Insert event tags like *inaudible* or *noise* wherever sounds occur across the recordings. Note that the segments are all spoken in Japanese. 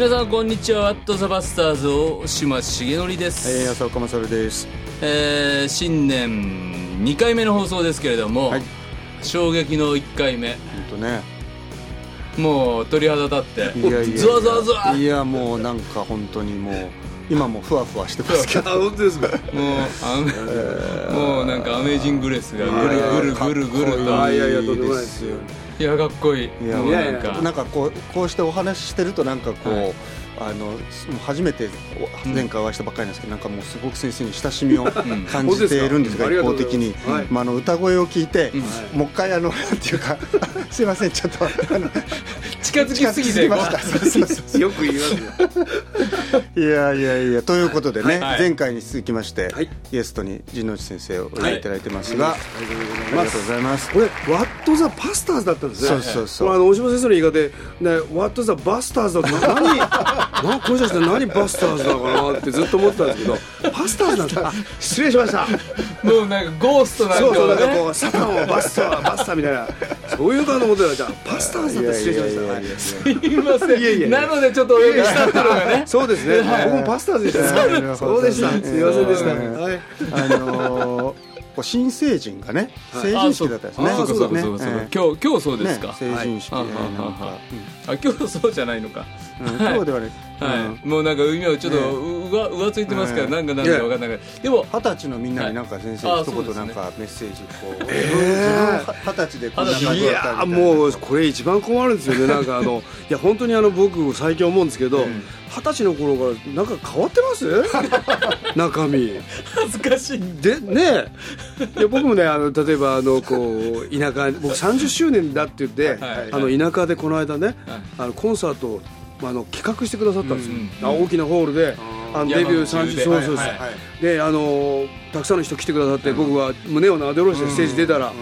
皆さんこんにちは。ワットザバスターズ大島重則です、えー、浅岡勝です。えー新年2回目の放送ですけれども、はい。衝撃の1回目。本当ね。もう鳥肌立っていやいやいや。ゾワゾワゾワいやもうなんか本当にもう今もふわふわしてますけど。*laughs* あ本当ですか？もうあもうなんかアメージンググレスがぐるぐるぐるぐると。あいやいやとんでもないですよいやかっこいい。いやもうなんか。なんかこうこうしてお話ししてるとなんかこう、はいあの初めてお前回お会いしたばっかりなんですけど、なんかもうすごく先生に親しみを感じているんですが、本当ですか？一方的に、はいまあ、あの歌声を聞いて、うん。もう一回あのなんていうか *laughs* すいませんちょっとあの近づきすぎて。ました。よく言いますよ。いやいやいや。ということでね、はい。前回に続きまして、はい。ゲストに陣内先生をお呼びいただいてますが、はい。ありがとうございます。これワットザパスターズだったんですね。そうそうそう。これあの大島先生の言い方でねワットザバスターズだと何 *laughs* なこの人たち何バスターズなのかなってずっと思ってたんですけどパスターズなんてあ失礼しました。もうなんかゴーストなんかそうそうなんかねこうサタンをバスターバスターみたいなそういうかと思ってたらじゃあパスタ失礼しました。はい。すいません。いやいやなのでちょっとお呼びしたっていうのがね。そうですね。僕もパスタでしたね。そうでした。すいませんでした。うんはい。あの新成人がね。はい。成人式だったんですね。あそうか。そうそうかそう今日今日そうですか、ね成人式、はいえーなんかああ今日そうじゃないのかうんうん今日ではねはい、もうなんか今ちょっとうわ浮ついてますから、ねなんかなんだか分かんない。でも二十歳のみんなになんか先生はいあ一言なんかメッセージこう、二十歳でこんな感じいだったみたいな。やもうこれ一番困るんですよねなんかあの *laughs* いや本当にあの僕最近思うんですけど二十歳の頃からなんか変わってます？*laughs* 中身。恥ずかしい。でねいや僕もねあの例えばあのこう田舎僕30周年だって言って、はい。あの田舎でこの間ね、はい。あのコンサートあ、あの企画してくださったんですよ、うんあ大きなホールであのデビュー30山口で。そうそうであのたくさんの人来てくださって、僕は胸をなで下ろしてステージ出たら、わ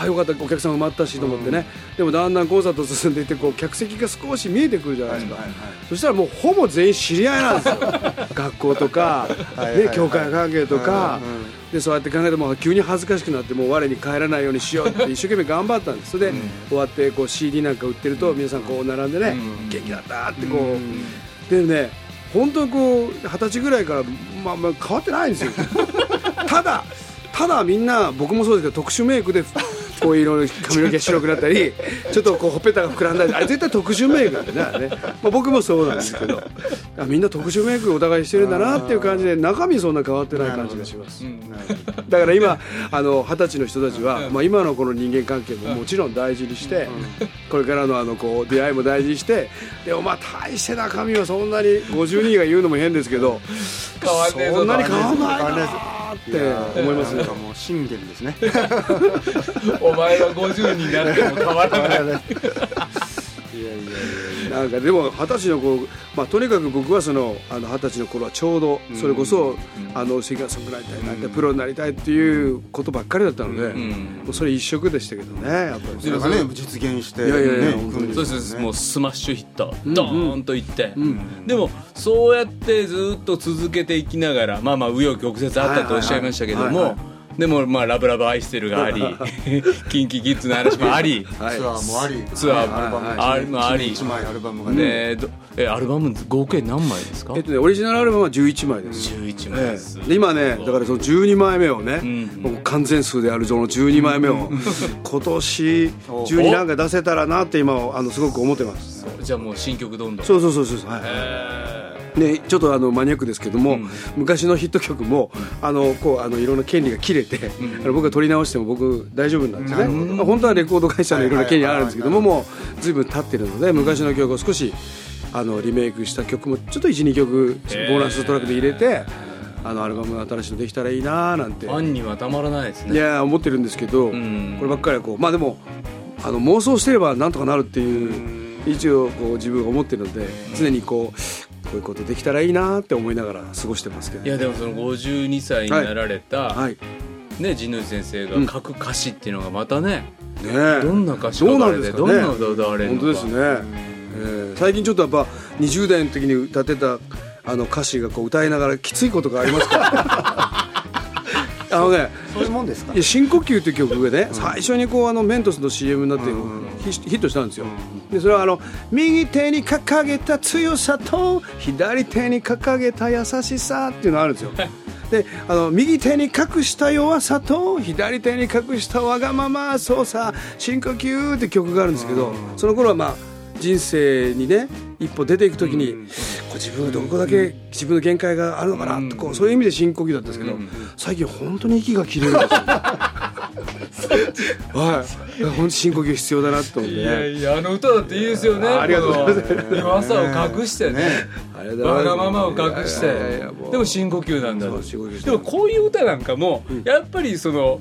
あよかったお客さん埋まったしと思ってね、でもだんだんコンサート進んでいってこう客席が少し見えてくるじゃないですか、そしたらもうほぼ全員知り合いなんですよ。*laughs* 学校とか、ね、教会関係とか、でそうやって考えても急に恥ずかしくなってもう我に帰らないようにしようって一生懸命頑張ったんです。それで、終わってこう CD なんか売ってると皆さんこう並んでね、元気だったってこう、でね本当にこう二十歳ぐらいから、まあ、まあ変わってないんですよ。ただただみんな僕もそうですけど特殊メイクでこういろいろ髪の毛白くなったりちょっとこうほっぺたが膨らんだりあれ絶対特殊メイクなんでねまあ、僕もそうなんですけど。あみんな特殊メイクお互いしてるんだなっていう感じで中身そんな変わってない感じがします。だから今あの二十歳の人たちは、まあ、今のこの人間関係ももちろん大事にして、これからのあのこう出会いも大事にしてでもまあ大して中身はそんなに50人が言うのも変ですけどそんなに変わんないって思いますね。信玄ですね *laughs* お前は50になっても変わらない。なんかでも二十歳の子、まあ、とにかく僕はそのあの二十歳の頃はちょうどそれこそ、あのシンガーソングライターになってプロになりたいっていうことばっかりだったので、ん。もうそれ一色でしたけどねやっぱり。それがね実現していやいやいやそうですもうスマッシュヒットドーンといって、ん。でもそうやってずっと続けていきながらまあまあ紆余曲折あったとおっしゃいましたけどはいはいはいもでもまあラブラブ愛してるがあり *laughs* キンキキッズの話もありはい。ツアーもあり。ツアーもアルバムありもあり。一枚アルバムがね。えアルバム合計何枚ですか？えっとね、オリジナルアルバムは11枚です、11枚えです、今ねだからその12枚目をね、んもう完全数であるその12枚目を今年中になんか出せたらなって今あのすごく思ってます。じゃあもう新曲どんどん。そうそうそうそう。はいえね、ちょっとあのマニアックですけども、昔のヒット曲もあのこうあのいろんな権利が切れて、あの僕が取り直しても僕大丈夫なんですね、まあ本当はレコード会社のいろんな権利あるんですけども、もう随分経ってるので昔の曲を少しあのリメイクした曲もちょっと12曲ボーナストラックで入れて、あのアルバムが新しいのできたらいいなーなんて。ファンにはたまらないですいねやー思ってるんですけど、ん。こればっかりはこうまあでもあの妄想してればなんとかなるっていう一応こう自分が思ってるので常にこうこういうことできたらいいなって思いながら過ごしてますけどいやでもその52歳になられた、はい。ね神野先生が書く歌詞っていうのがまたね、ねえ。どんな歌詞書かれてどんな歌歌われるのか本当ですね、えー最近ちょっとやっぱ20代の時に歌ってたあの歌詞がこう歌いながらきついことがありますからあのねそういうもんですか？いや深呼吸っていう曲がね、最初にこうあのメントスの CM になってヒヒットしたんですよ、でそれはあの右手に掲げた強さと左手に掲げた優しさっていうのがあるんですよ。であの右手に隠した弱さと左手に隠したわがまま操作深呼吸って曲があるんですけどその頃はまあ人生にね一歩出ていく時に、こう自分がどこだけ自分の限界があるのかなとこうそういう意味で深呼吸だったんですけど、最近本当に息が切れるんですよ。*laughs* はい。本当深呼吸必要だなと思って、ね、いやいやあの歌だっていいですよね。ありがとうございます。弱さを隠してね。わがままを隠して。でも深呼吸なんだでもこういう歌なんかもやっぱりその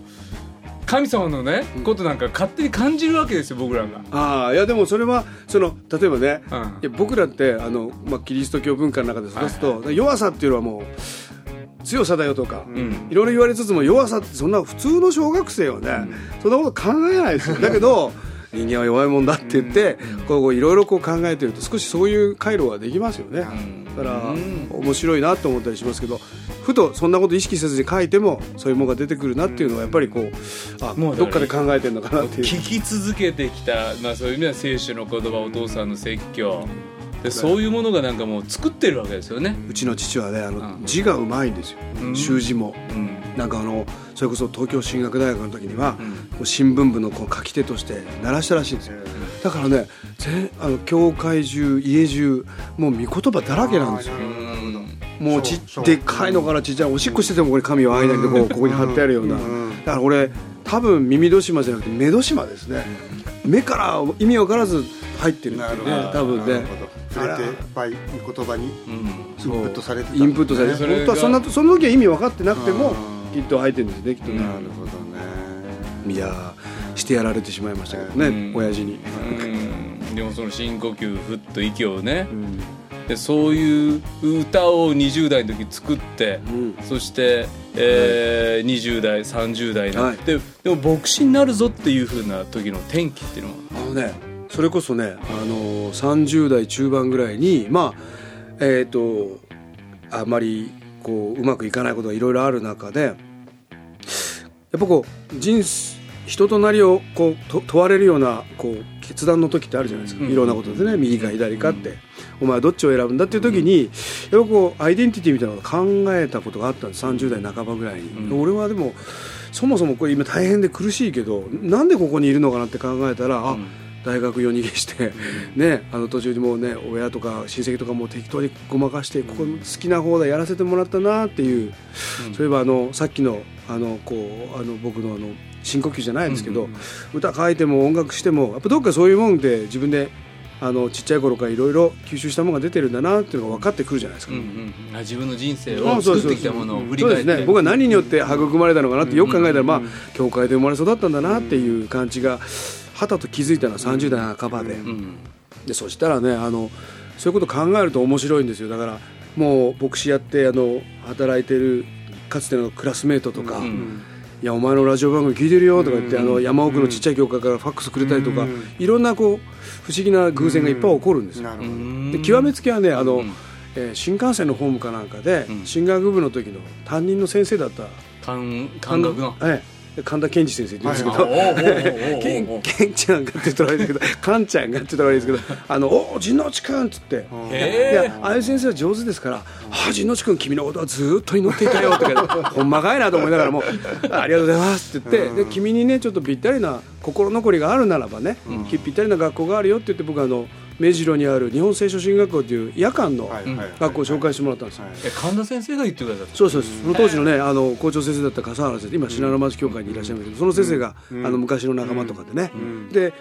神様のねことなんか勝手に感じるわけですよ僕らが。ああいやでもそれはその例えばね、うん。いや僕らってあの、まあ、キリスト教文化の中で育つと、弱さっていうのはもう強さだよとか、ん。いろいろ言われつつも弱さってそんな普通の小学生はね、そんなこと考えないですよ。だけど *laughs* 人間は弱いもんだって言って、こういろいろこう考えてると少しそういう回路ができますよね、だから面白いなと思ったりしますけどふとそんなこと意識せずに書いてもそういうものが出てくるなっていうのはやっぱりこうあもうどっかで考えてるのかなっていう。聞き続けてきた、まあ、そういう意味では聖書の言葉お父さんの説教。でそういうものがなんかもう作ってるわけですよね、うちの父はねあの、うん。字がうまいんですよ、うん。習字も。うんなんかあのそれこそ東京進学大学の時には、うん。こう新聞部のこう書き手として鳴らしたらしいんですよ。だからねぜあの教会中家中もう見言葉だらけなんですよ。もうちでっかいのからちっちゃいおしっこしててもこれ紙を間にこうここに貼ってあるような。だから俺多分耳戸島じゃなくて目戸島ですね。目から意味わからず入ってるっていうね多分ね。なるほど。触れていっぱい言葉にうんインプットされてた。インプットされてそれが本当はそんなその時は意味分かってなくてもうんきっと入ってるんですねきっとね。なるほどねいやーしてやられてしまいましたけどね、うん。親父に、うん。でもその深呼吸ふっと息をね。うん。でそういう歌を20代の時作って、うん。そして、えー20代30代になって、でも牧師になるぞっていうふうな時の転機っていうのは？あのねそれこそね、あのー30代中盤ぐらいにまあえっ、とあまりこううまくいかないことがいろいろある中でやっぱこう人生人となりをこうと問われるようなこう決断の時ってあるじゃないですか、うん。いろんなことでね右か左かって、お前はどっちを選ぶんだっていう時にやっぱこうアイデンティティみたいなのを考えたことがあったんです。30代半ばぐらいに、うん。俺はでもそもそもこれ今大変で苦しいけどなんでここにいるのかなって考えたら、あうん大学夜逃げして、ね、あの途中にもうね親とか親戚とかも適当にごまかしてここ好きな方でやらせてもらったなっていう、うん。そういえばあのさっきのあのこうあの僕のあの深呼吸じゃないですけど、うん歌書いても音楽してもやっぱどっかそういうもんで自分であのちっちゃい頃からいろいろ吸収したものが出てるんだなっていうのが分かってくるじゃないですか。うんうんあ自分の人生あを作ってきたものを振り返って。そうですね。僕は何によって育まれたのかなってよく考えたら、まあ、教会で生まれ育ったんだなっていう感じがはたと気づいたのは30代半ばで,、うん。でそしたらねあのそういうこと考えると面白いんですよ。だからもう牧師やってあの働いてるかつてのクラスメートとか、うん。いやお前のラジオ番組聞いてるよとか言って、あの山奥のちっちゃい教会からファックスくれたりとか、いろんなこう不思議な偶然がいっぱい起こるんですよ、で極めつきはねあの、うん。えー新幹線のホームかなんかで、うん。進学部の時の担任の先生だった。感感覚のええ神田健二先生って言うんですけおど、おおおおおケンケンちゃんがって言ったら悪いですけど、カンちゃんがって言ったら悪いですけど、あの、おお、陣内君っつって。いへや、ああいう先生は上手ですから、ああ、陣内君、君のことはずっと祈っていたよとか、*laughs* ほんまかいなと思いながらも、ありがとうございますって言って、で、君にね、ちょっとぴったりな心残りがあるならばね、ぴったりな学校があるよって言って、僕はあの、目白にある日本聖書進学校っていう夜間の学校を紹介してもらったんです神田先生が言ってくださった。そうそうその当時のねあの校長先生だった笠原先生今信濃町協会にいらっしゃるんですけどその先生が、あの昔の仲間とかでね、で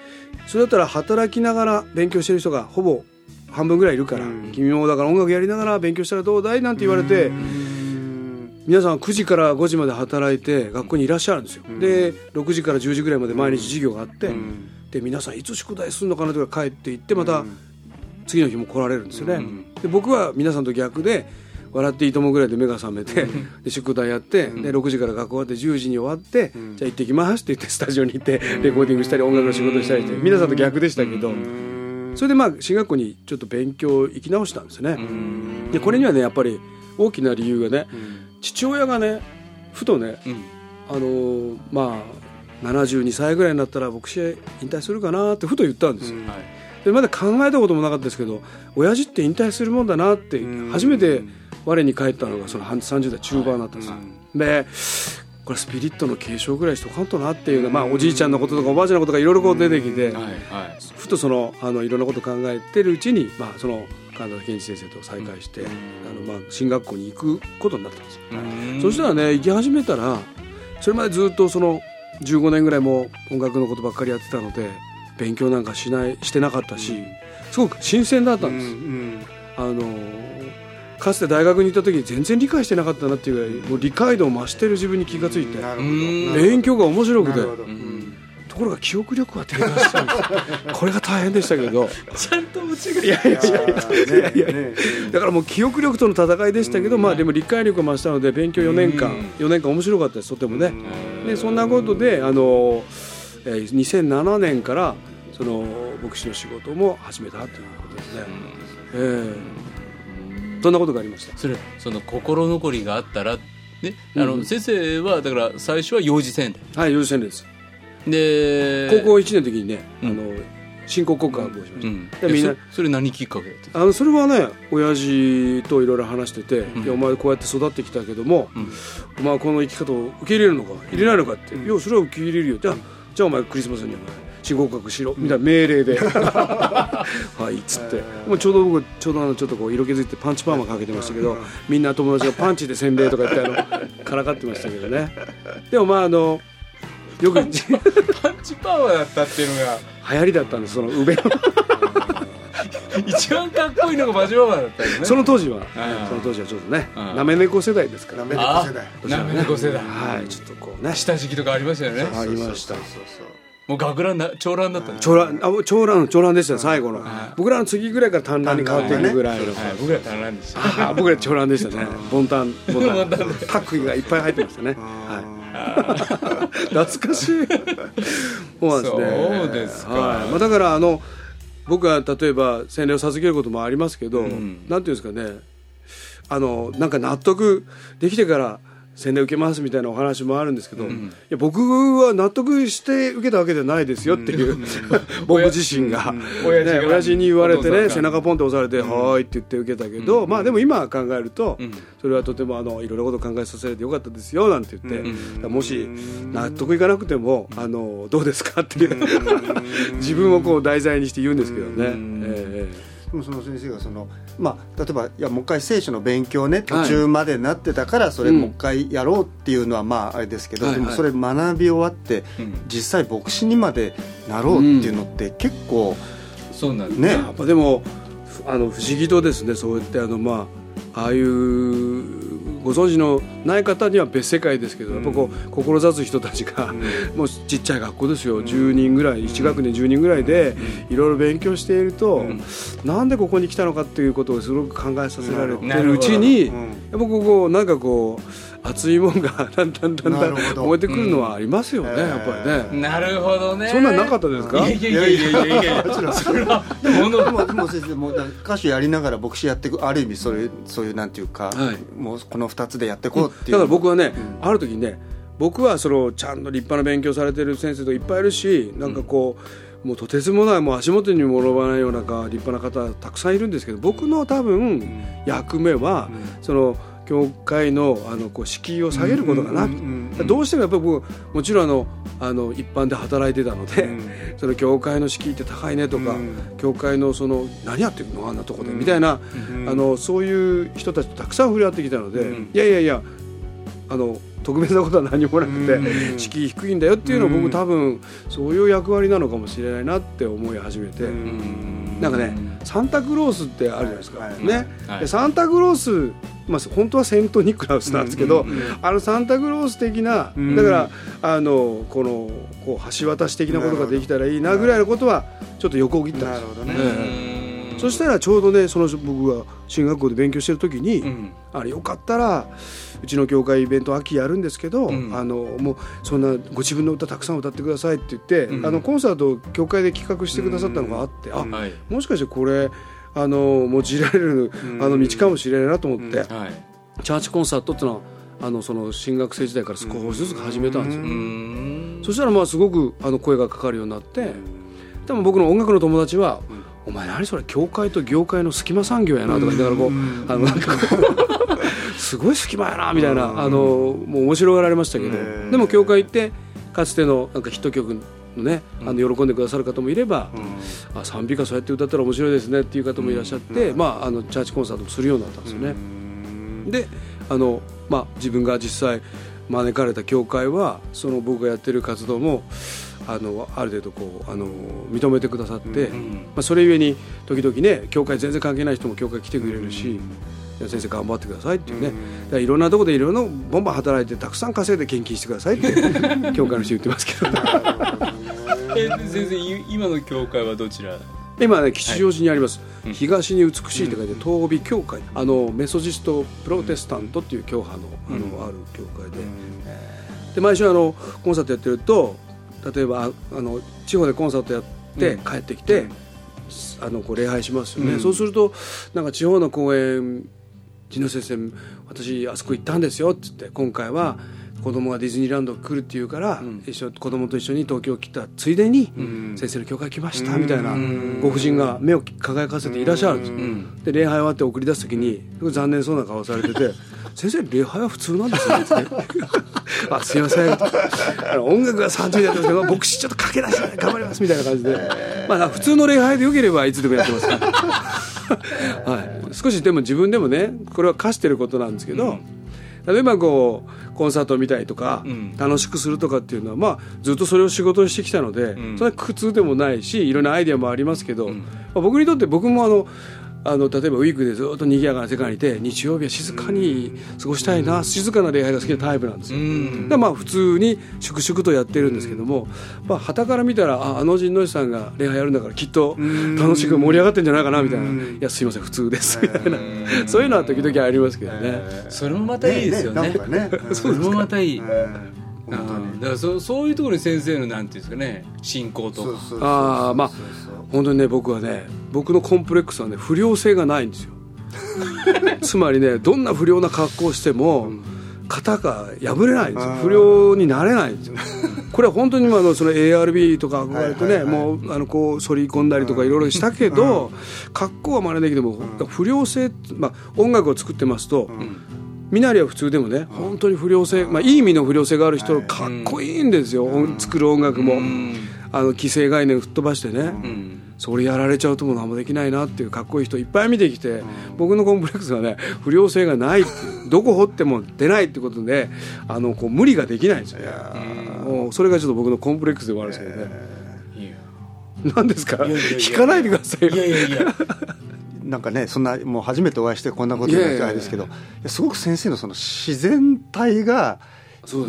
それだったら働きながら勉強してる人がほぼ半分ぐらいいるから、君もだから音楽やりながら勉強したらどうだいなんて言われて、皆さん9時から5時まで働いて学校にいらっしゃるんですよ、で6時から10時ぐらいまで毎日授業があって、で皆さんいつ宿題するのかなとか帰っていってまた次の日も来られるんですよね、で僕は皆さんと逆で「笑っていいとも」ぐらいで目が覚めて、で宿題やって、で6時から学校終わって10時に終わって、じゃあ行ってきますって言ってスタジオに行ってレコーディングしたり音楽の仕事したりして皆さんと逆でしたけど、それでまあ進学校にちょっと勉強行き直したんですね、でこれにはねやっぱり大きな理由がね、父親がねふとね、うん。あのーまあ72歳ぐらいになったら牧師引退するかなってふと言ったんですよ、はい。でまだ考えたこともなかったですけど親父って引退するもんだなって初めて我に返ったのがその30代中盤だったんですよ、でこれスピリットの継承ぐらいしとかんとなっていうのは、まあ、おじいちゃんのこととかおばあちゃんのことがいろいろこう出てきて、はいはい。ふとそのあのいろんなことを考えてるうちに、まあ、その神田健一先生と再会して、あのまあ進学校に行くことになったんですよ、うん。そしたらね行き始めたらそれまでずっとその15年ぐらいもう音楽のことばっかりやってたので勉強なんかしないしてなかったし、すごく新鮮だったんです、あのかつて大学に行った時に全然理解してなかったなっていうぐらいもう理解度を増してる自分に気がついて勉強が面白くてところが記憶力は低下したんですこれが大変でしたけど。ちゃんと間違いやいやいや。いやいやねだからもう記憶力との戦いでしたけど、まあでも理解力が増したので勉強4年間、うん。4年間面白かったですとてもね、でそんなことであの、えー2007年からその牧師の仕事も始めたということですね、ええそんなことがありました？それその心残りがあったらねあの、うん。先生はだから最初は幼児戦はい幼児戦です。で高校1年の時にね、うん。あの新興告白をしました、うん。でみんなえそそれ何きっかけあのそれはね親父といろいろ話してて、ん。いやお前こうやって育ってきたけども、うん。お前はこの生き方を受け入れるのか入れないのかって、いやそれは受け入れるよ。じゃあじゃあお前クリスマスにお前新合格しろ。みたいな命令で。*laughs* *laughs* はいっつって。もうちょうど僕ちょうどあのちょっとこう色気づいてパンチパーマかけてましたけどみんな友達がパンチで洗礼とか言ってあの *laughs* からかってましたけどね。でもまああのよくパンチパワーだったっていうのが流行りだったんですその上の。*laughs* 一番かっこいいのがマジパワーだったんですね。その当時は。んその当時はちょっとねうんなめ猫世代ですから。なめあ猫世代。なめ猫世代。はいちょっとこうね。下敷きとかありましたよね。ありました。そうそうそう。もう学ランな長ランだった長蘭あ長蘭長蘭でしたよ最後の。僕らの次ぐらいから短蘭に変わっていくぐらいの。はい僕ら短ランでしたあ僕ら長蘭でしたね。ボンタン。ボンタンボンタンタックがいっぱい入ってましたね。はい *laughs* 懐かしい。そうなんですね。そうですか。はい。まあ、だからあの僕は例えば洗礼を授けることもありますけど、ん。なんていうんですかね。あのなんか納得できてから洗礼受けますみたいなお話もあるんですけど、いや僕は納得して受けたわけじゃないですよっていう、*laughs* 僕自身が、親父がね、親父に言われてね背中ポンって押されて「はーい」って言って受けたけど、まあでも今考えると、ん。それはとてもあのいろんなことを考えさせられてよかったですよなんて言って、もし納得いかなくても、あのどうですかっていう *laughs* 自分をこう題材にして言うんですけどね。ええ。でもその先生がそのまあ例えばいやもう一回聖書の勉強ね途中までなってたからそれうん。もう一回やろうっていうのはまああれですけど、はいはい。でもそれ学び終わってうん。実際牧師にまでなろうっていうのって結構そうなんです。ね。やっぱでもあの不思議とですねそうやってあのまあああいうご存知のない方には別世界ですけど、やっぱこう志す人たちが、*laughs* もうちっちゃい学校ですよ、10人ぐらい1学年10人ぐらいでいろいろ勉強していると、なんでここに来たのかっていうことをすごく考えさせられてるうちに、やっぱこうなんかこう熱いもんがだんだんだんだん燃えてくるのはありますよね、うん。やっぱりね。なるほどね。そんなんなかったですか？いやいやいやいやいやいやいやそれはでもでもでも先生もうだ歌手やりながら牧師やっていくある意味そういうそういうなんていうか、はいもうこの2つでやっていこうっていう、だから僕はね、ある時にね僕はそのちゃんと立派な勉強されてる先生といっぱいいるしなんかこう、もうとてつもないもう足元にも及ばないようなか立派な方たくさんいるんですけど僕の多分役目は、その教会のあのこう敷居を下げることかな、うんうんうんどうしてもやっぱり僕もちろんあのあの一般で働いてたので、その教会の敷居って高いねとか、うん。教会のその何やってるのあんなとこで、みたいな、あのそういう人たちとたくさん触れ合ってきたので、うん。いやいやいやあの特別なことは何もなくて、うん。敷居低いんだよっていうのをうん。僕多分そういう役割なのかもしれないなって思い始めて、うん。なんかねサンタクロースってあるじゃないですか、はいはい。ね、はい。でサンタクロース、まあ、本当はセント・ニクラウスなんですけど、あのサンタクロース的な、うん。だからあのこのこう橋渡し的なことができたらいいなぐらいのことはちょっと横切ったんですよ。ね、ええそしたらちょうどねその僕が進学校で勉強してる時に、うん。あれよかったらうちの教会イベント秋やるんですけど、うん。あのもうそんなご自分の歌たくさん歌ってくださいって言って、うん。あのコンサートを教会で企画してくださったのがあって、あはい。もしかしてこれあの用いられるうん。あの道かもしれないなと思って、はい。チャーチコンサートっていうのはあのその新学生時代から少しずつ始めたんですよ、うん。そしたらまあすごくあの声がかかるようになって多分僕の音楽の友達は「お前何それ教会と業界の隙間産業やな」とか言いながらこうあのなんかこうすごい隙間やなみたいなあのもう面白がられましたけど。でも教会行ってかつてのなんかヒット曲のねあの喜んでくださる方もいれば「あ賛美歌そうやって歌ったら面白いですね」っていう方もいらっしゃってまああのチャーチコンサートもするようになったんですよね。であの、まあ、自分が実際招かれた教会はその僕がやってる活動もあのある程度こうあの認めてくださって、まあ、それゆえに時々ね教会全然関係ない人も教会来てくれるし。先生頑張ってくださいっていうね、いろんなところでいろいろボンバン働いてたくさん稼いで献金してくださいって *laughs* 教会の人言ってますけど。え先生今の教会はどちら？今ね吉祥寺にあります、はい、東に美しいって書いて東美教会。あのメソジストプロテスタントっていう教派のあの、ある教会で。で毎週あのコンサートやってると例えばあの地方でコンサートやって帰ってきて、あのこう礼拝しますよね、そうするとなんか地方の公演地野先生私あそこ行ったんですよって言って今回は子供がディズニーランド来るっていうから、うん、一緒子供と一緒に東京来たついでに、先生の教会来ましたみたいなご婦人が目を輝かせていらっしゃるんですよ、うん、で礼拝終わって送り出す時に残念そうな顔されてて「*laughs* 先生礼拝は普通なんですよ」って。*laughs* あすいません。あの音楽が30年やってますけど牧師ちょっと駆け出して頑張りますみたいな感じで、まあ、普通の礼拝でよければいつでもやってますから、*laughs* はい、少しでも自分でもねこれは課してることなんですけど、例えばこうコンサートを見たりとか、うん、楽しくするとかっていうのは、まあ、ずっとそれを仕事にしてきたので、うん、それは苦痛でもないしいろんなアイデアもありますけど、うん、まあ、僕にとって僕もあのあの例えばウィークでずっと賑やかな世界にいて日曜日は静かに過ごしたいな、静かな礼拝が好きなタイプなんですよ、でまあ普通に粛々とやってるんですけどもまあ旗から見たらああの神之内さんが礼拝やるんだからきっと楽しく盛り上がってんじゃないかなみたいな「いやすいません普通です」みたいなそういうのは時々ありますけどね。それもまたいいですよね。ね *laughs* それもまたいい、だからそそういうところに先生のなんていうんですかね信仰とか。ああまあ本当にね僕はね僕のコンプレックスはね不良性がないんですよ。*laughs* つまりねどんな不良な格好をしても、型が破れないんですよ。不良になれないんですよ。これは本当にあのその ARB とか憧れてね、もうあのこう反り込んだりとかいろいろしたけど、格好は真似できても不良性、まあ、音楽を作ってますと、身なりは普通でもね本当に不良性、まあ、いい意味の不良性がある人かっこいいんですよ、作る音楽も、あの既成概念を吹っ飛ばしてね、それやられちゃうとも何もできないなっていうかっこいい人いっぱい見てきて、僕のコンプレックスはね不良性がないどこ掘っても出ないってことであのこう無理ができないんですよそれがちょっと僕のコンプレックスでもあるんですけどね、何ですか？引かないでくださいよ。いやいやいやなんかねそんなもう初めてお会いしてこんなこと言うのあれですけどすごく先生のその自然体が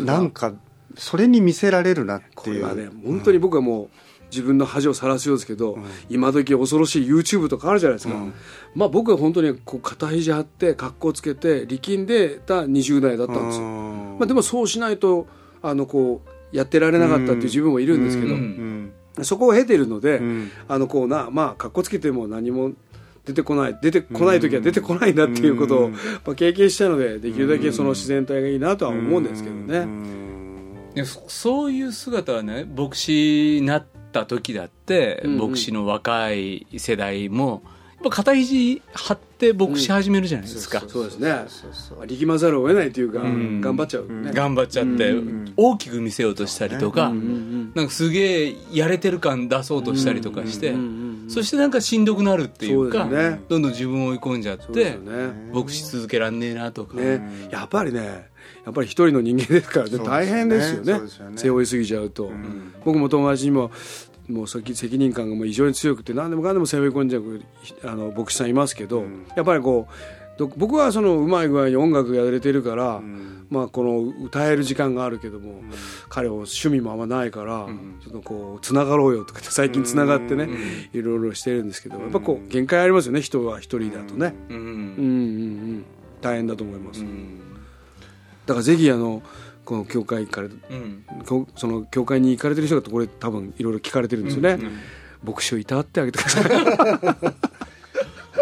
なんかそれに見せられるなっていう。これはね本当に僕はもう、自分の恥をさらすようですけど、うん、今時恐ろしい YouTube とかあるじゃないですか、うん、まあ僕は本当にこう肩肘張って格好つけて力んでた20代だったんですよ、まあ、でもそうしないとあのこうやってられなかったっていう自分もいるんですけど、そこを経ているので、あのこうなまあ格好つけても何も出てこない出てこない時は出てこないんだっていうことを、まあ、経験したのでできるだけその自然体がいいなとは思うんですけどね。そういう姿はね牧師になった時だって、牧師の若い世代もやっぱ肩肘張って牧師始めるじゃないですか、そうですね力まざるを得ないというか、頑張っちゃう、ね、頑張っちゃって、大きく見せようとしたりとか、なんかすげえやれてる感出そうとしたりとかして、そしてなんかしんどくなるっていうかどんどん自分を追い込んじゃって、牧師続けらんねえなとか、ね、やっぱりねやっぱり一人の人間ですからね大変ですよね、ね、背負いすぎちゃうと、うん、僕も友達にももう責任感がもう異常に強くて何でもかんでも背負い込んじゃうあの牧師さんいますけど、うん、やっぱりこう僕はそのうまい具合に音楽やれてるから、うん、まあこの歌える時間があるけども、うん、彼は趣味もあんまないから、ちょっとこうつながろうよとかって最近つながってね、いろいろしてるんですけどやっぱこう限界ありますよね人は一人だとね、うん。うん。うん。大変だと思います。だからぜひあのこの教会から、うん、その教会に行かれてる人がこれ多分いろいろ聞かれてるんですよね、うんうん、牧師をいたわってあげてください。本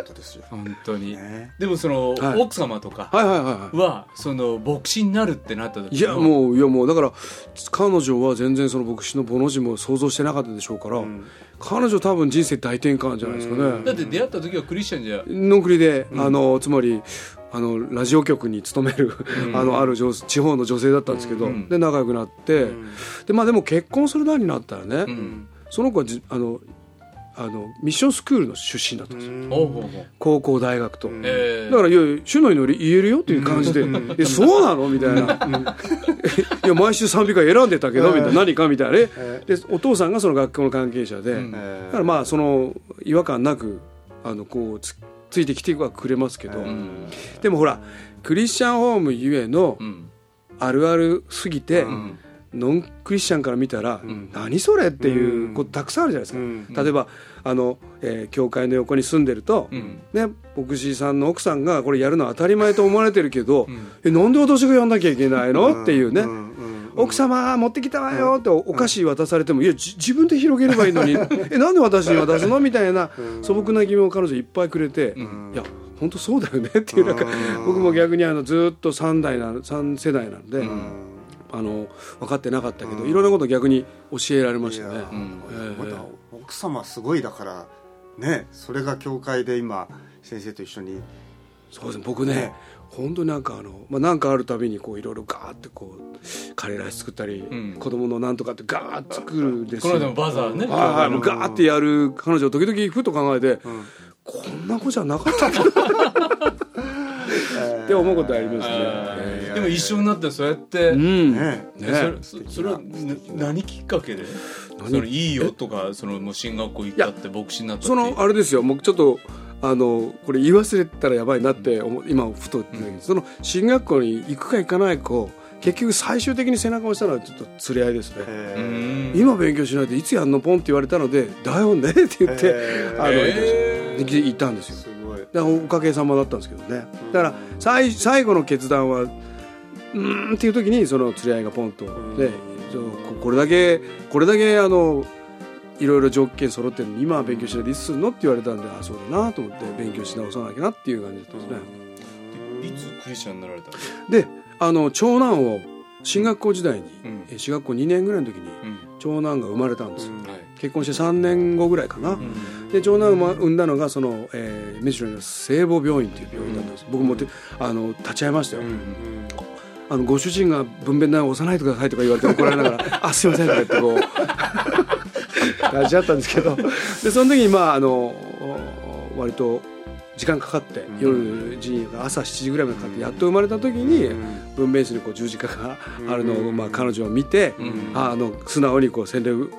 当ですよ。*laughs* 本当に、ね、でもその、はい、奥様とかはその牧師になるってなった時いやもういやもうだから彼女は全然その牧師のボの字も想像してなかったでしょうから、うん、彼女多分人生大転換じゃないですかね。だって出会った時はクリスチャンじゃのくりで、うん、あのつまりあのラジオ局に勤める、うん、あのある地方の女性だったんですけど、うん、で仲良くなって、でまあでも結婚する段になったらね、その子はじあのあのミッションスクールの出身だったんですよ。高校大学と。だから「いや主の祈り言えるよ」っていう感じで「*laughs* えそうなの?」みたいな「*laughs* いや毎週賛美歌選んでたけど」みたいな「何か?」みたいな。ねでお父さんがその学校の関係者でだからまあその違和感なくあのこうつついてきてはくれますけど。でもほらクリスチャンホームゆえのあるあるすぎて、うん。ノンクリスチャンから見たら、うん、何それっていうことたくさんあるじゃないですか、例えばあの、えー、教会の横に住んでると、ね、牧師さんの奥さんがこれやるのは当たり前と思われてるけど、うん、えなんで私がやんなきゃいけないの？っていうね、奥様持ってきたわよってお菓子渡されてもいや自分で広げればいいのに *laughs* えなんで私に渡すの？みたいな。素朴な疑問を彼女いっぱいくれて、いや本当そうだよねっていうなんか僕も逆にあのずっと3代な3世代なんで。あの分かってなかったけど、いろんなこと逆に教えられましたね、また奥様すごいだからねそれが教会で今先生と一緒に。そうです。ね僕ねね本当になんかあの、まあ、なんかあるたびにこういろいろガーってこうカレーライス作ったり、うん、子供のなんとかってガーッ作るんですよ。この間もバザーね。はい、ガーってやる彼女時々ふと考えて、うん、こんな子じゃなかったんだ *laughs* って思うことありますね。でも一緒になってそうやって、うん。ねそれそれは何きっかけで？そのいいよとかそのもう進学校行ったって牧師になったそのあれですよ。もうちょっとあのこれ言い忘れたらやばいなって今ふと、うん、その進学校に行くか行かないか結局最終的に背中を押したのはちょっと連れ合いですね。今勉強しないでいつやんのポンって言われたので「だよね」って言ってあの行ったんですよ。だからおかげさまだったんですけどね。だから最最後の決断はうんっていう時にその釣り合いがポンと、ね、これだけこれだけあのいろいろ条件揃ってるのに今は勉強しないでいつするの？って言われたんであそうだなと思って勉強し直さなきゃなっていう感じだったんですね。いつクリスチャンになられたであの長男を進学校時代に、うん、進学校2年ぐらいの時に長男が生まれたんですよ、うんはい、結婚して3年後ぐらいかな、うん、で長男を産んだのがその、えー、目白の聖母病院という病院だったんです、僕もあの立ち会いましたよ、あのご主人が分娩台を押さないでくださいとか言われて怒られながら「*laughs* あすいません」とか言ってこう立ち会ったんですけど。*laughs* でその時にまああの割と時間かかって、夜時に朝7時ぐらいまでかかってやっと生まれた時に分娩室にこう十字架があるのを、まあ、彼女を見て、あの素直にこう洗礼を受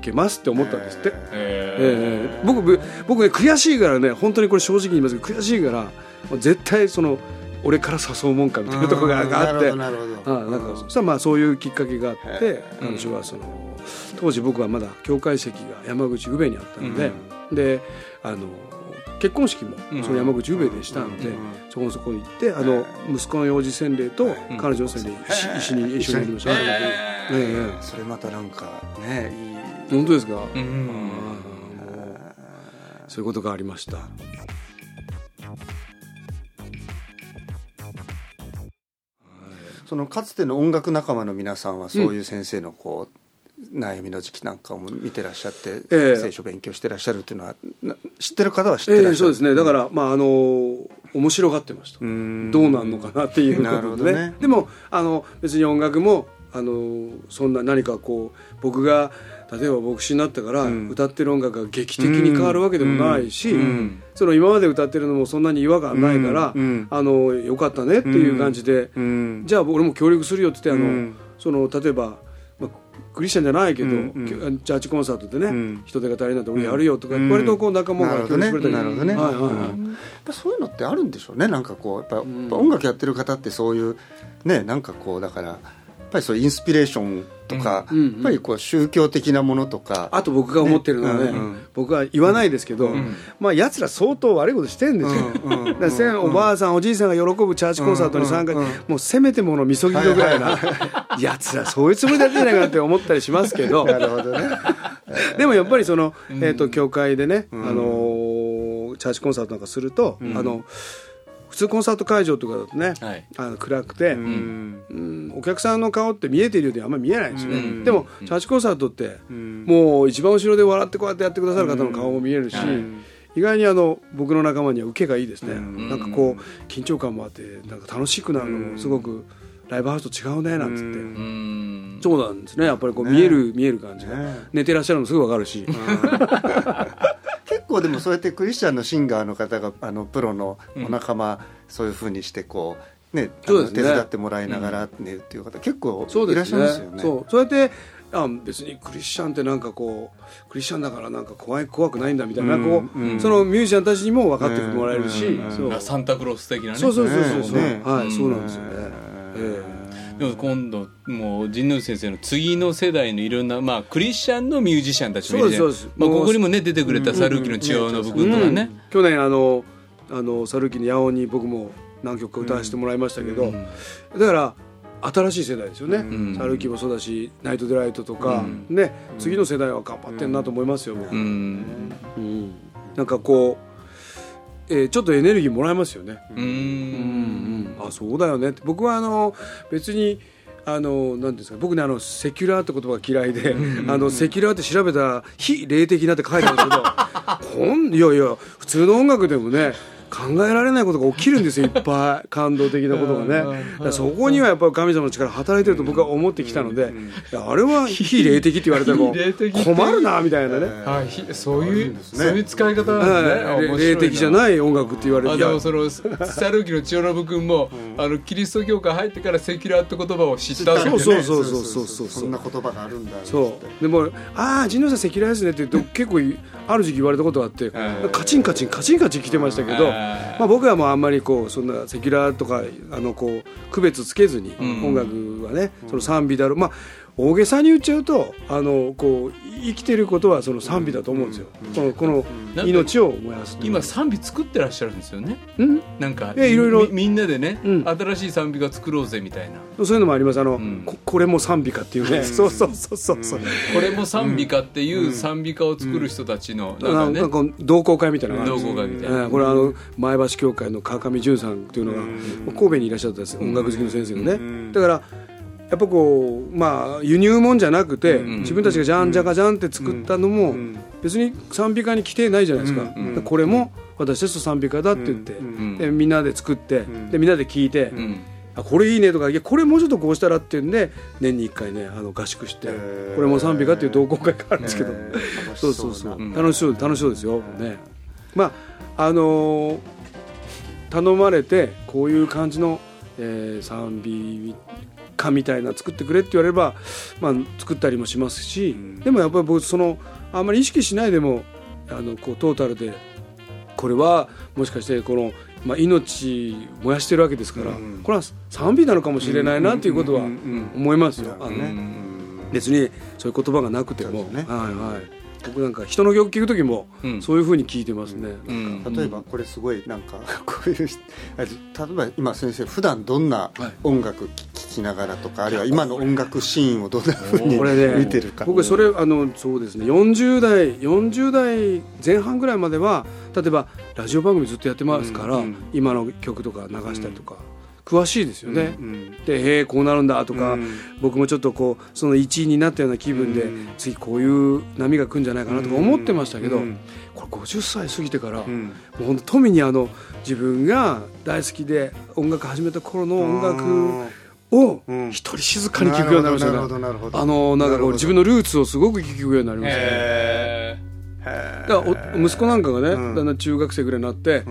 けますって思ったんですって、えー、僕僕ね悔しいからね本当にこれ正直言いますけど悔しいから絶対その俺から誘うもんかみたいなところがあって。あなんかそしたらまあそういうきっかけがあって彼女はその当時僕はまだ教会席が山口宇部にあったので、であの結婚式もその山口宇部でしたので、そこそこに行ってあの息子の幼児洗礼と彼女の洗礼一緒に一緒にやりました、えそれまたなんかねいい。本当ですか、うん、そういうことがありました。そのかつての音楽仲間の皆さんはそういう先生のこう、悩みの時期なんかも見てらっしゃって、えー、聖書勉強してらっしゃるっていうのは知ってる方は知ってらっしゃる、えー、そうですね。だから、まああの面白がってました。どうなんのかなっていうことでね。ね。でもあの別に音楽もあのそんな何かこう僕が例えば牧師になったから歌ってる音楽が劇的に変わるわけでもないし、その今まで歌ってるのもそんなに違和感ないから、あのよかったねっていう感じで、じゃあ俺も協力するよって言ってあの、その例えばクリスチャンじゃないけど、うんうん、チャーチコンサートでね、うん、人手が足りないと俺やるよとか、うん、割とこう仲間が協力くれたり、なるほどね、はいはいはい。やっぱそういうのってあるんでしょうね。なんかこうやっぱ,、音楽やってる方ってそういうねなんかこうだからっぱりそうインスピレーションとか、うんうん、やっぱりこう宗教的なものとか。あと僕が思ってるのはね、ね。うん。うん、僕は言わないですけど、うん、まあやつら相当悪いことしてるんですよ、うんうん、おばあさんおじいさんが喜ぶチャーチコンサートに参加、うんうん、もうせめてものみそぎぐらいなやつらそういうつもりだったんじゃないかなって思ったりしますけど。*laughs* なるほどね。*laughs* でもやっぱりその、えーと、教会でね、あのーチャーチコンサートなんかすると、あの普通コンサート会場とかだとね、はい、あの暗くて、うん、うん、お客さんの顔って見えているようにあんまり見えないんですよね、うん、でもチャーチコンサートって、うん、もう一番後ろで笑ってこうやってやってくださる方の顔も見えるし、意外にあの僕の仲間には受けがいいですね、なんかこう緊張感もあってなんか楽しくなるのもすごくライブハウスと違うねなんつって、そうなんですね。やっぱりこう見える、見える感じが、寝てらっしゃるのすぐ分かるし。結構でもそうやってクリスチャンのシンガーの方があのプロのお仲間、うん、そういうふうにしてこうねそうですね。手伝ってもらいながらね、っていう方結構いらっしゃいますよね。そうそう。やってあ別にクリスチャンってなんかこうクリスチャンだからなんか怖い怖くないんだみたいな、うん、こう、うん、そのミュージシャンたちにも分かってもらえるし、うん、サンタクロース的なね。そうそうそうそう。そう、ね、はいそうなんですよね、えーでも今度もう神宮先生の次の世代のいろんな、まあ、クリスチャンのミュージシャンたちもいるじゃん。まあ、ここにもね出てくれたサルーキの千代の部分とかね、去年あのあのサルーキの野音に僕も何曲か歌わせてもらいましたけど、だから新しい世代ですよね、うん、サルーキもそうだしナイト・デライトとか、うん、ね次の世代は頑張ってんなと思いますよ、僕、うん、なんかこうえー、ちょっとエネルギーもらえますよね。うん。うんあそうだよね。僕はあの別にあのなんですか僕ねあの secular って言葉が嫌いで、あの secular って調べたら非霊的なって書いてあるけど *laughs* こんいやいや普通の音楽でもね考えられないことが起きるんですよ *laughs* いっぱい感動的なことがね。そこにはやっぱり神様の力働いてると僕は思ってきたのであれは非霊的って言われても困るなみたいなね。そういうそういう使い方なんですね霊的じゃない音楽って言われてでもそのスタルーキの千代信君もあのキリスト教会入ってからセキュラーって言葉を知ったそうそうそうそうそう。そう。そんな言葉があるんだそう。でもああ神野さんセキュラーですねって結構ある時期言われたことがあってカチンカチンカチンカチン来てましたけどまあ、僕はもうあんまりこうそんなセキュラーとかあのこう区別つけずに音楽はね、その賛美だろうまあ大げさに言っちゃうとあのこう生きてることはその賛美だと思うんですよ、このこの命を燃やす今賛美作ってらっしゃるんですよね、うん、なんかいろいろ。みんなでね、新しい賛美が作ろうぜみたいな。そういうのもあります。あの、ここれも賛美歌っていうね、そうそうそうそうそう、これも賛美歌っていう賛美歌を作る人たちのなんかね、同好会みたいな同好会みたいな、これあの前橋教会の川上淳さんっていうのが神戸にいらっしゃったんです音楽好きの先生がね、だからやっぱこうまあ輸入もんじゃなくて、自分たちがじゃんじゃかじゃんって作ったのも、別に賛美歌に来てないじゃないですか,、これも私たちと賛美歌だって言って、でみんなで作って、でみんなで聞いて、あこれいいねとかいやこれもうちょっとこうしたらっていうんで年に1回ねあの合宿して、これも賛美歌っていう同好会があるんですけど、そうそうそう楽しそう楽しそうですよ、ね。まああの頼まれてこういう感じの、えー、賛美かみたいな作ってくれって言われれば、まあ、作ったりもしますし、でもやっぱり僕そのあんまり意識しないでもあのこうトータルでこれはもしかしてこの、まあ、命燃やしてるわけですから、これは賛美なのかもしれないなっていうことは思いますよ。あのね、別にそういう言葉がなくても、ね、はいはい僕なんか人の曲聞く時もそういうふうに聞いてますね、例えばこれすごいなんか *laughs* こういう例えば今先生普段どんな音楽聴きながらとか、あるいは今の音楽シーンをどんなふうに見てるか、僕それあのそうですね40代40代前半ぐらいまでは例えばラジオ番組ずっとやってますから、今の曲とか流したりとか。詳しいですよね、うんうん、でへえこうなるんだとか、うん、僕もちょっとこうその一位になったような気分で、うん、次こういう波が来るんじゃないかなとか思ってましたけど、うん、これ50歳過ぎてから、もう本当富にあの自分が大好きで音楽始めた頃の音楽を一人静かに聴くようになりましたね、あのなんかこう自分のルーツをすごく聴くようになりましたね。だから息子なんかがね、だんだん中学生ぐらいになって、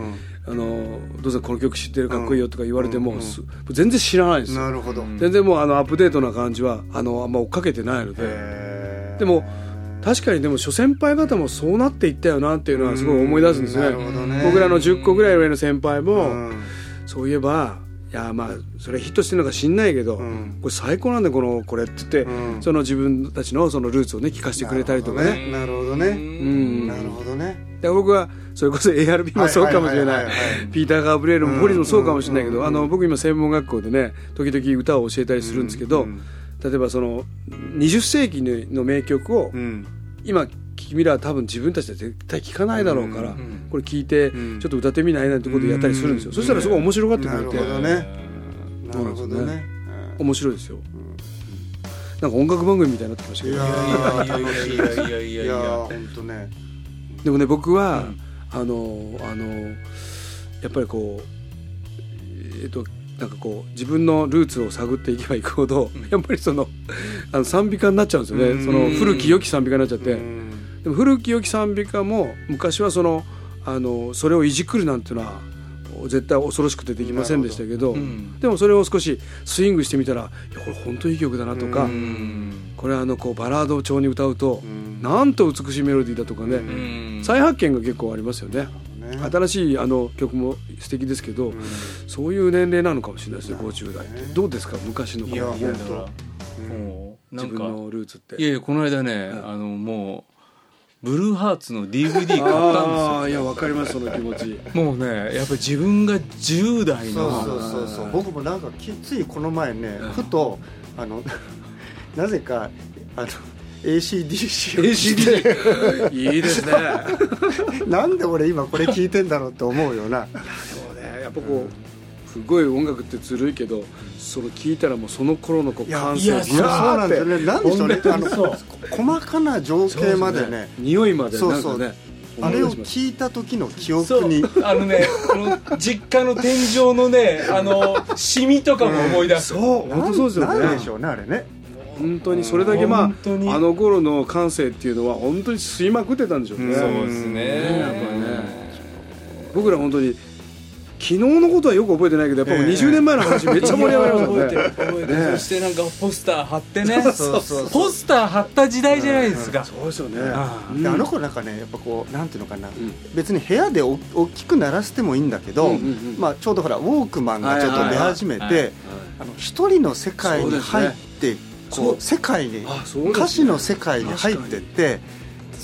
あのどうせこの曲知ってるかっこいいよとか言われても、うん。うん、全然知らないですなるほど。全然もうあのアップデートな感じはあのあんま追っかけてないので。でも確かにでも諸先輩方もそうなっていったよなっていうのはすごい思い出すんですね。ね、僕らの10個ぐらい上の先輩も、そういえばいやまあそれヒットしてるのか知んないけど、うん、これ最高なんだこのこれって言って、うん、その自分たちのそのルーツをね聞かせてくれたりとかね。なるほどね。うん。なるほどね。で僕はそれこそ ARB もそうかもしれない。ピーター・ガブリエルもポリスもそうかもしれないけど、あの僕今専門学校でね時々歌を教えたりするんですけど、例えばその20世紀の名曲を、今君らは多分自分たちで絶対聴かないだろうから、これ聞いてちょっと歌ってみないなんてことやったりするんですよ、そしたらすごい面白がってくれて、なるほどね。なるほどね。面白いですよ、なんか音楽番組みたいになってきましたけど。いやいやいやいやいやいやいや。本当ねでもね僕は、あのあのやっぱりこうえっとなんかこう自分のルーツを探っていけばいくほど、やっぱりそのあの賛美歌になっちゃうんですよね。その古き良き賛美歌になっちゃってでも古き良き賛美歌も昔はそのあのそれをいじくるなんていうのは絶対恐ろしくてできませんでしたけど、うん、でもそれを少しスイングしてみたらいやこれ本当にいい曲だなとか、うん、これあのこうバラード調に歌うと、うん、なんと美しいメロディーだとかね、再発見が結構ありますよね。新しいあの曲も素敵ですけど、そういう年齢なのかもしれないですね50代って。どうですか昔のいや本当、自分のルーツって。いやいやこの間ね、あのもうブルーハーツの DVD 買ったんですよ。いやわかりますその気持ち。もうねやっぱり自分が10代のそうそうそうそう。僕もなんかついこの前ねふとあの *laughs* なぜかあの ACDC を *laughs* ACDC いいですね。*laughs* なんで俺今これ聞いてんだろうって思うよな。でもね。やっぱこうすごい音楽ってずるいけどその聞いたらもうその頃のこう感性いやそうなんですよね。なんでしょうね。あの細かな情景までね。匂いまでそうそう。あれを聞いた時の記憶に。あのねこの実家の天井のねあのシミとかも思い出す、そう。本当そうですよね。なんでしょうねあれね。本当にそれだけまああの頃の感性っていうのは本当に吸いまくってたんでしょうね、そうですね。やっぱね。僕ら本当に昨日のことはよく覚えてないけどやっぱもう20年前の話 *laughs* めっちゃ盛り上がりましたね。*laughs* 覚えてる、そしてなんかポスター貼ってね。*laughs* ポスター貼った時代じゃないですか、そうですよね。あの頃なんかねやっぱこうなんていうのかな、別に部屋でお大きく鳴らしてもいいんだけど、まあ、ちょうどほらウォークマンがちょっと出始めて一人の世界に入ってこう世界に歌詞の世界に入ってって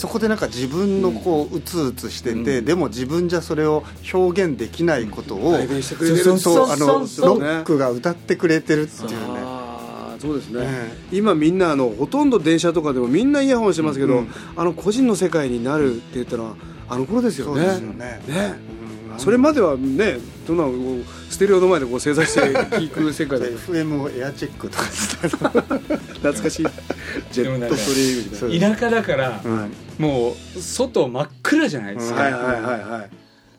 そこでなんか自分のこううつうつしてて、うん、でも自分じゃそれを表現できないことを、うん、そうあのロックが歌ってくれてるっていうね。そうですね、今みんなあのほとんど電車とかでもみんなイヤホンしてますけど、うん、あの個人の世界になるって言ったらあの頃ですよね。そうですよね。ねそれまではねどんなステレオの前でこう正座して聞く世界で FM をエアチェックとか。懐かしい。ジェットストリームみたいな。田舎だから、もう外真っ暗じゃないですか、はいはいはいはい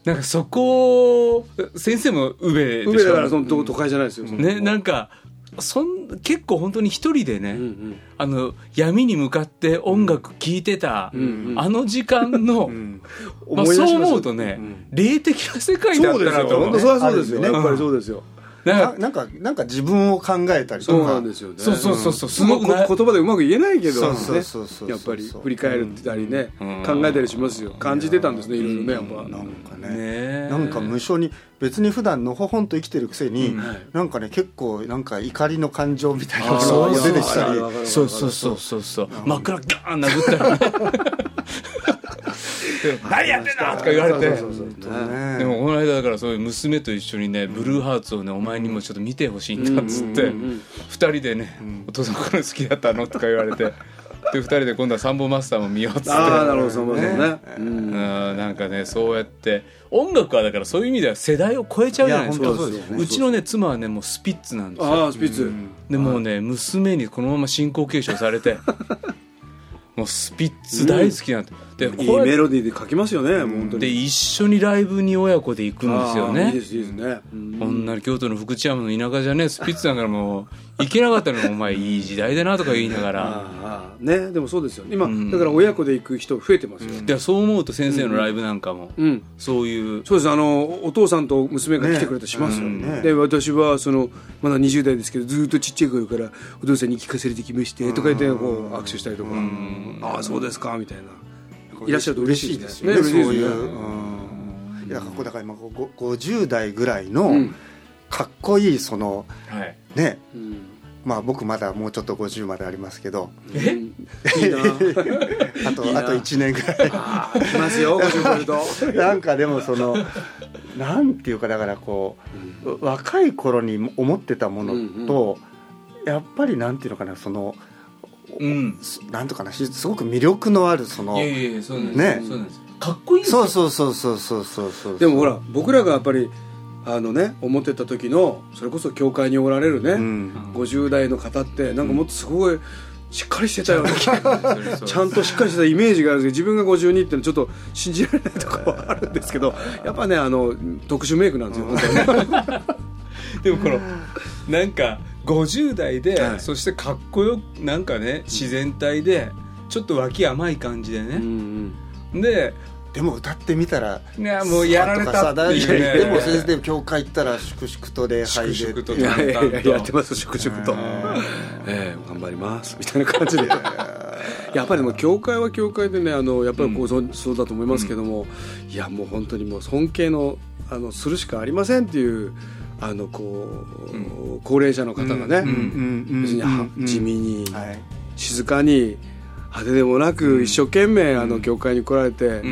なんかそこ先生も宇部でしょ宇部だからその都会じゃないですよ、ねなんかそん結構本当に一人でね、うんうん、あの闇に向かって音楽聴いてた、うんうん、あの時間の、うん。まあ、そう思うとね、うん、霊的な世界だったなと思う、ね、そうですよ。ね。やっぱりそうですよなんかなんかなんか自分を考えたりとか。そうなんですよね。そうそうそうそう。すごく言葉でうまく言えないけど、ね、やっぱり振り返るたりね、うん、考えたりしますよ。感じてたんですねいろいろねやっぱ。なんかね。なんか無性に別に普段のほほんと生きてるくせに、うん、なんかね結構なんか怒りの感情みたいなのが出てきたり。そうそうそうそうそう。真っ暗ガーン殴ったりね *laughs* 何やってんだとか言われて。でもこの間だからそういう娘と一緒にねブルーハーツをねお前にもちょっと見てほしいんだっつって2人でね「お父さんこれ好きだったの?」とか言われて。*laughs* で2人で今度はサンボマスターも見ようっつって。ああなるほどサンボマスターね、うん、なんかねそうやって音楽はだからそういう意味では世代を超えちゃうじゃないですか。うちのね妻はねもうスピッツなんですよ。ああスピッツ、でもうね娘にこのまま進行継承されて *laughs* もうスピッツ大好きなんで、うん、でいいメロディーで書きますよね、うん、本当に。で一緒にライブに親子で行くんですよね。いいですいいですね、うん、こんな京都の福知山の田舎じゃねスピッツだからもう行けなかったのお前いい時代だなとか言いながら。ねでもそうですよ今、うん、だから親子で行く人増えてますよ、でそう思うと先生のライブなんかも、うん、そういう。そうです。あのお父さんと娘が来てくれたりしますよね、ねで私はそのまだ20代ですけどずっとちっちゃい頃からお父さんに聞かせてきましてとか言ってこう握手したりとか。ああそうですかみたいないらっしゃると嬉しいですね。ね。そういう、いやだから今50代ぐらいの、かっこいいその、はい、ね、うん、まあ僕まだもうちょっと50までありますけど。え？*laughs* あとあと1年ぐらい。きますよ50と *laughs* なんかでもそのなんていうかだからこう、うん、若い頃に思ってたものと、うんうん、やっぱりなんていうのかなそのうん、なんとかなすごく魅力のあるそのいやいやそうなんですね。そうなんですかっこいいですよ。そうそうそうそうそうそうでもほら僕らがやっぱりあのね思ってた時のそれこそ教会におられるね、うん、50代の方ってなんかもっとすごい、しっかりしてたようなちゃんとしっかりしてたイメージがあるんですけど自分が52ってのはちょっと信じられないところはあるんですけどやっぱねあの特殊メイクなんですよ、うん、*laughs* でもこのなんか50代で、はい、そしてかっこよなんかね自然体でちょっと脇甘い感じでね、うんうん、ででも歌ってみたらいやもうやられたっていう、ね、でも先生教会行ったら粛々と礼拝で粛々とやってます粛々と、えー、頑張ります。みたいな感じで。やっぱりでも教会は教会でねあのやっぱりこう、うん、そうだと思いますけども、うん、いやもう本当にもう尊敬のあのするしかありませんっていうあのこう、うん、高齢者の方がね、別に地味に、静かに派手でもなく、一生懸命あの教会に来られて、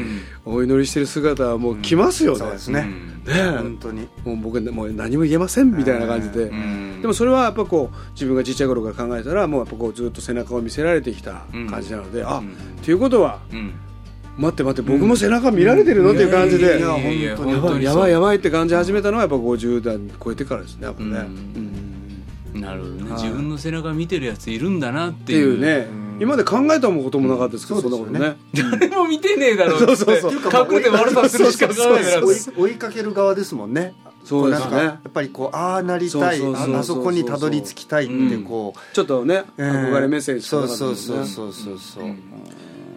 お祈りしてる姿はもう来ますよね、そうですね。ね本当に。もう僕もう何も言えませんみたいな感じで、でもそれはやっぱこう自分が小さい頃から考えたらもうやっぱこうずっと背中を見せられてきた感じなので、あっていうことは、待って待って僕も背中見られてるの、っていう感じで。いや本当に。やばいやばいって感じ始めたのはやっぱ50代超えてからですねやっぱね、なるほどね、自分の背中見てるやついるんだなっていう。ね、今まで考えたこともなかったですけど、そんなことね。誰も見てねえだろうそうそうそう。隠れて悪さするしか考えない追いかける側ですもんね。そうですね。やっぱりこうああなりたい。あそこにたどり着きたいってこう、ちょっとね憧れメッセージそうそうそうそうそう。そう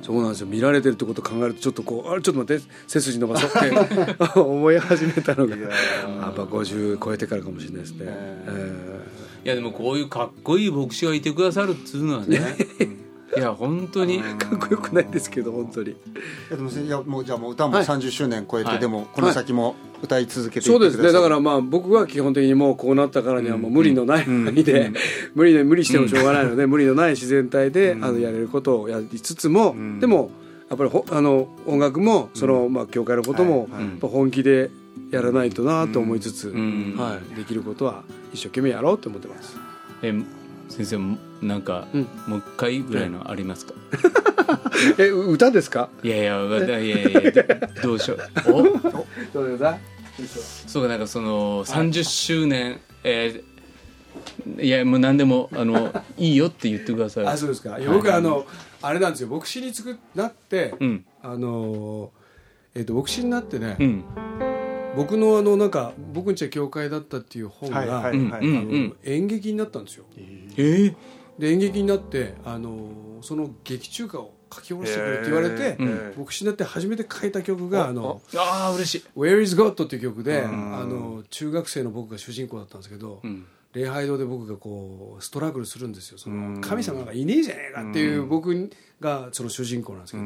そうなんですよ。見られてるってことを考えるとちょっとこうあれちょっと待って背筋伸ばそうって *laughs* 思い始めたのがやっぱ50超えてからかもしれないですね、えー、いやでもこういうかっこいい牧師がいてくださるっつうのはねいや本当にかっこよくないですけど本当に。いやでもいやもうじゃあもう歌も30周年超えて、はい、でもこの先も歌い続けてそうですね。だからまあ僕は基本的にもうこうなったからにはもう無理のない範囲で、無理で無理してもしょうがないので、無理のない自然体で、あのやれることをやりつつも、でもやっぱりあの音楽もその、まあ、教会のことも、本気でやらないとなと思いつつ、はい、できることは一生懸命やろうと思ってます。え先生もなんか、うん、もう一回ぐらいのありますか、*laughs* え歌ですか？いやいやいやいやいやどうしよう。*laughs* お。どうですかそうなんかその30周年、えー、いやもう何でもあのいいよって言ってください。あそうですか、僕あのあれなんですよ。牧師につくなって、うん、あのえっ、ー、と牧師になってね、うん僕のあのなんか僕んちは教会だったっていう本が演劇になったんですよ。えー、で演劇になってあのその劇中歌を書き下ろしてくれって言われて、えー、牧師になって初めて書いた曲が「あのあ嬉しい。Where is God」っていう曲であの中学生の僕が主人公だったんですけど、うん、礼拝堂で僕がこうストラグルするんですよ。その神様がいねえじゃねえかっていう僕がその主人公なんですけど、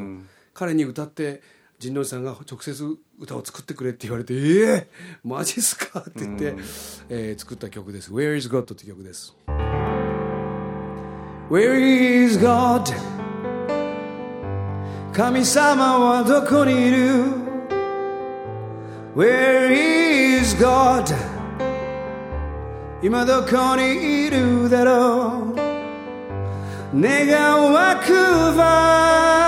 彼に歌って神野さんが直接歌を作ってくれって言われて「ええー、マジっすか?」って言って、えー、作った曲です「Where is God」って曲です。Where is God? 神様はどこにいる？Where is God? 今どこにいるだろう？願わくば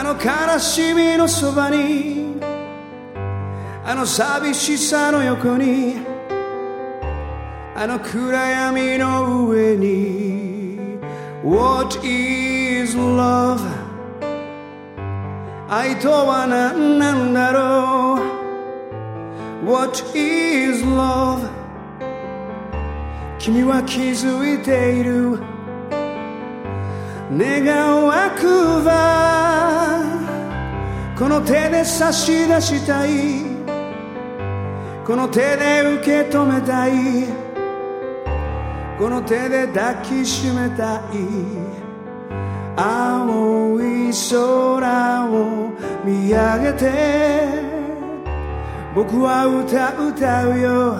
あの悲しみのそばにあの寂しさの横にあの暗闇の上に What is love? 愛とは何なんだろう？What is love? 君は気づいている。願わくばこの手で差し出したい。この手で受け止めたい。この手で抱きしめたい。青い空を見上げて。僕は歌歌うよ。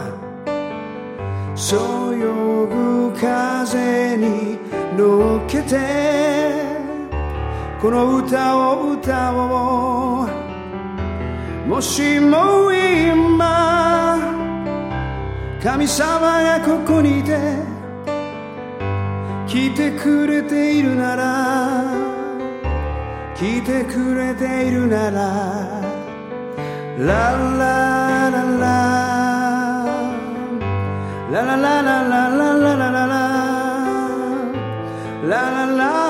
そよぐ風に乗っけて。この歌を歌おう。もしも今神様がここにいて聞いてくれているなら来てくれているならラララ。ラララララララララ。ララララララ。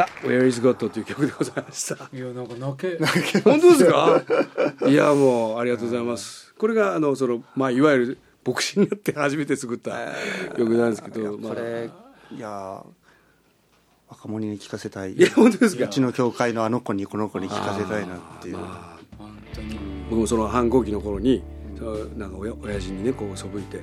ラララした Where is God という曲でございました。いやなんか泣け。本当ですか？いやもうありがとうございます。これがあのそのまあいわゆる牧師になって初めて作った曲なんですけど、これいや若者に聞かせたい。いや本当ですか？うちの教会のあの子にこの子に聞かせたいなっていう、まあ、本当に。僕もその反抗期の頃になんか親親父にねこうそぶいて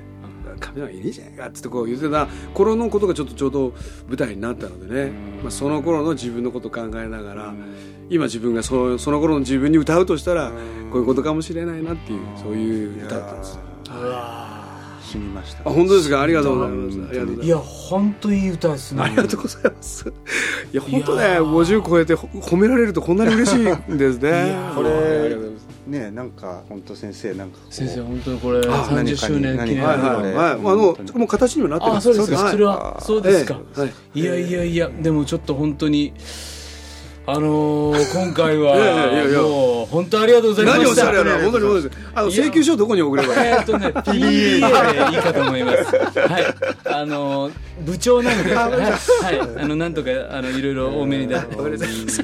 カメラいいじゃないかっつってこう言ってた頃のことがちょっとちょうど舞台になったのでね、まあ、その頃の自分のことを考えながら今自分がそその頃の自分に歌うとしたらこういうことかもしれないなっていうそういう歌だったんです染みました。あ本当ですか？ありがとうございます。いや本当いい歌ですね。ありがとうございます。いや本当ね50超えて褒められるとこんなに嬉しいんですね。これねなんか本当先生なんか先生本当にこれ30周年記念はいはい。はい。あのもう形にもなってます。そうですか。それはそうですか。い。やいやいやでもちょっと本当にあのー、今回は、もう、本当ありがとうございました。何をおっしゃる本当にそうです。あの、請求書どこに送ればえっとね、*laughs* PBA でいいかと思います。*laughs* はい。あのー、部長なんで、はい。あの、なんとか、あの、いろいろ多めにだって。*laughs* ありがとうございます、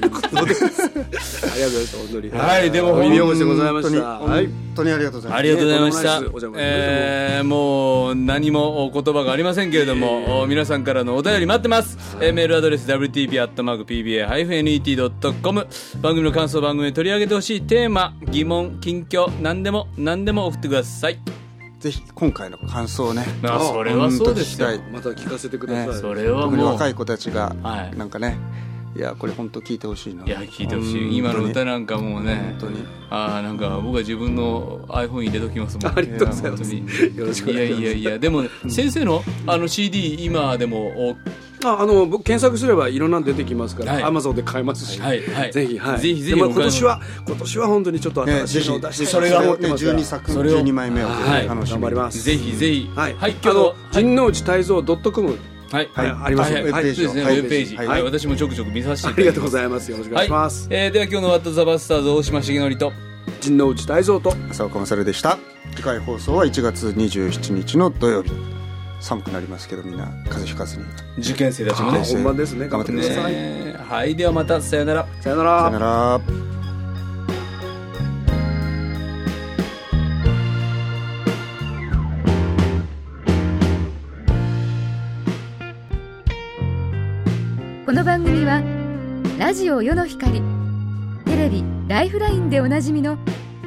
本当に。はい、でも、耳汚しでございました。はい。本当にありがとうございます。ありがとうございました。えー、もう、何も言葉がありませんけれども、皆さんからのお便り待ってます。メールアドレス、wtp.pba-net .com 番組の感想番組で取り上げてほしいテーマ疑問近況何でも何でも送ってください。ぜひ今回の感想をねあそれはそうですよ。また聞かせてください、ね、それは特に若い子たちがなんかね、はいいやこれ本当聞いてほしいな。いや聞いてほしい。今の歌なんかもうね本当に。ああなんか僕は自分の iPhone 入れときますもんありがとうございます。よろしくいやいやいや。でも、ね、先生のあの CD 今でもああの僕検索すればいろんなの出てきますから、アマゾンで買えますし、はいはい、ぜひ、はい、ぜひぜひ今年は今年は本当にちょっと新しいのを出して、それがね12作12枚目を楽しみ頑張ります。ぜひぜひ。はい、はい、今日の。神之内泰造 .com はい、はい、あります、はい、ウェブページ、はい、ウェブページ、はい、私もちょくちょく見させてありがとうございます。よろしくお願いします。えー、では今日のワットザバスターズ大島重則と。陣内大蔵と。浅岡勝でした。次回放送は1月27日の土曜日。寒くなりますけどみんな風邪ひかずに。受験生たちもね。本番ですね。頑張ってください、はい。ではまた。さよなら。さよなら。さよならの番組はラジオ世の光テレビ「ライフライン」でおなじみの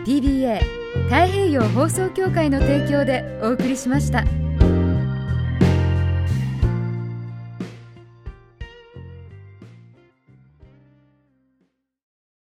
TBA 太平洋放送協会の提供でお送りしました。